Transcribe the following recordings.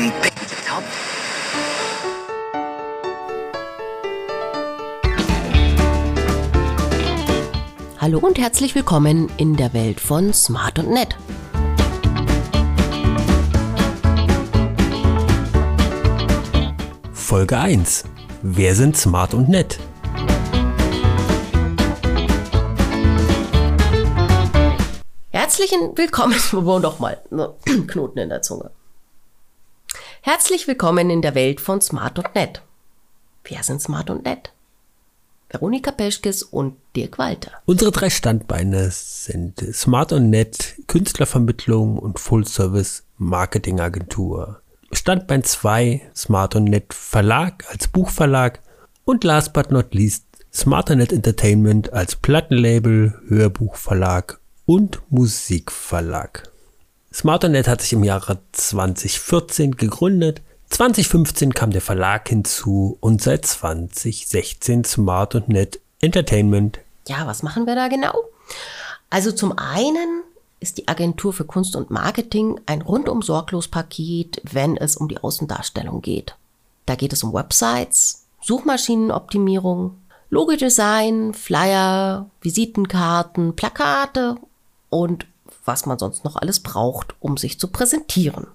one big help. Hallo und herzlich willkommen in der Welt von Smart und Nett. Folge 1. Wer sind smart und nett? Herzlichen Willkommen, nochmal, Knoten in der Zunge. Herzlich willkommen in der Welt von Smart und Nett. Wer sind Smart und Nett? Veronika Peschkes und Dirk Walter. Unsere drei Standbeine sind Smart und Nett, Künstlervermittlung und Full-Service Marketingagentur. Standbein 2, Smart und Net Verlag als Buchverlag und last but not least Smart und Net Entertainment als Plattenlabel, Hörbuchverlag und Musikverlag. Smart und Net hat sich im Jahre 2014 gegründet. 2015 kam der Verlag hinzu und seit 2016 Smart und Net Entertainment. Ja, was machen wir da genau? Also zum einen ist die Agentur für Kunst und Marketing ein rundum sorglos Paket, wenn es um die Außendarstellung geht. Da geht es um Websites, Suchmaschinenoptimierung, Logodesign, Flyer, Visitenkarten, Plakate und was man sonst noch alles braucht, um sich zu präsentieren.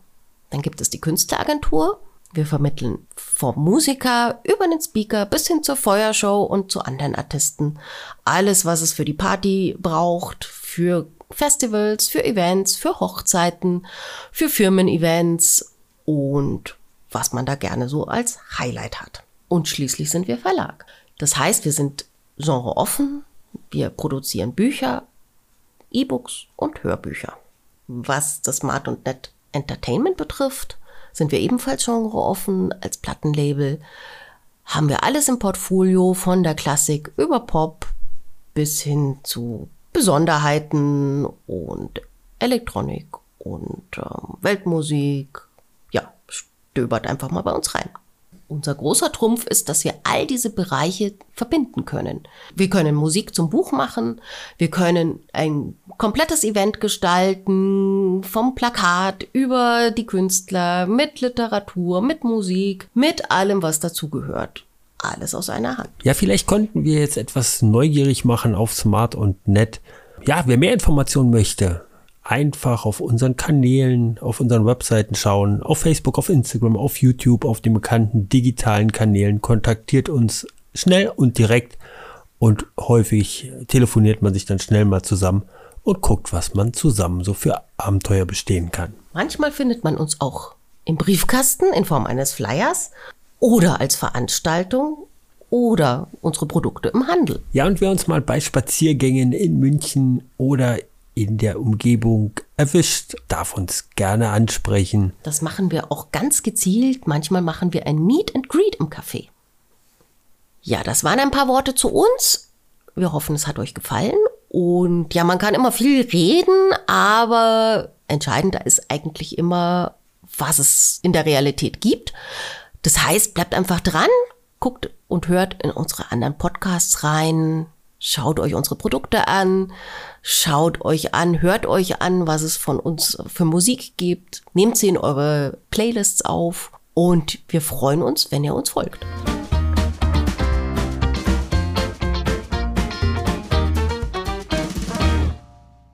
Dann gibt es die Künstleragentur. Wir vermitteln vom Musiker über den Speaker bis hin zur Feuershow und zu anderen Artisten. Alles, was es für die Party braucht, für Festivals, für Events, für Hochzeiten, für Firmen-Events und was man da gerne so als Highlight hat. Und schließlich sind wir Verlag. Das heißt, wir sind genreoffen, wir produzieren Bücher, E-Books und Hörbücher. Was das Smart und Net Entertainment betrifft, sind wir ebenfalls genreoffen als Plattenlabel. Haben wir alles im Portfolio von der Klassik über Pop bis hin zu Besonderheiten und Elektronik und ähm, Weltmusik. Ja, stöbert einfach mal bei uns rein. Unser großer Trumpf ist, dass wir all diese Bereiche verbinden können. Wir können Musik zum Buch machen, wir können ein komplettes Event gestalten, vom Plakat über die Künstler, mit Literatur, mit Musik, mit allem, was dazugehört alles aus einer Hand. Ja, vielleicht konnten wir jetzt etwas neugierig machen auf Smart und Net. Ja, wer mehr Informationen möchte, einfach auf unseren Kanälen, auf unseren Webseiten schauen, auf Facebook, auf Instagram, auf YouTube, auf den bekannten digitalen Kanälen, kontaktiert uns schnell und direkt und häufig telefoniert man sich dann schnell mal zusammen und guckt, was man zusammen so für Abenteuer bestehen kann. Manchmal findet man uns auch im Briefkasten in Form eines Flyers oder als Veranstaltung oder unsere Produkte im Handel. Ja, und wer uns mal bei Spaziergängen in München oder in der Umgebung erwischt, darf uns gerne ansprechen. Das machen wir auch ganz gezielt. Manchmal machen wir ein Meet and Greet im Café. Ja, das waren ein paar Worte zu uns. Wir hoffen, es hat euch gefallen. Und ja, man kann immer viel reden, aber entscheidender ist eigentlich immer, was es in der Realität gibt. Das heißt, bleibt einfach dran, guckt und hört in unsere anderen Podcasts rein, schaut euch unsere Produkte an, schaut euch an, hört euch an, was es von uns für Musik gibt, nehmt sie in eure Playlists auf. Und wir freuen uns, wenn ihr uns folgt.